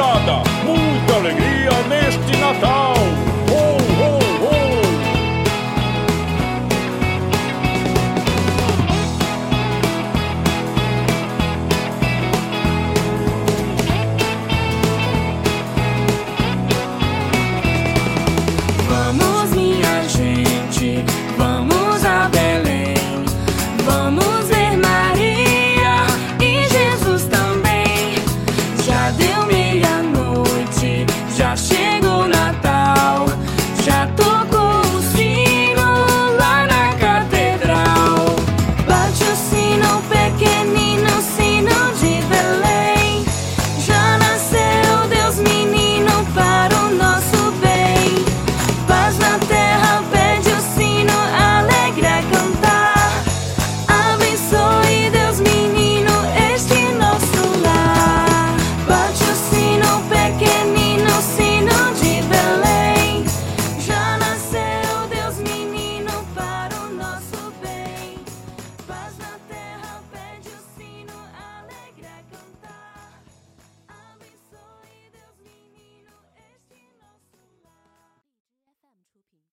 nada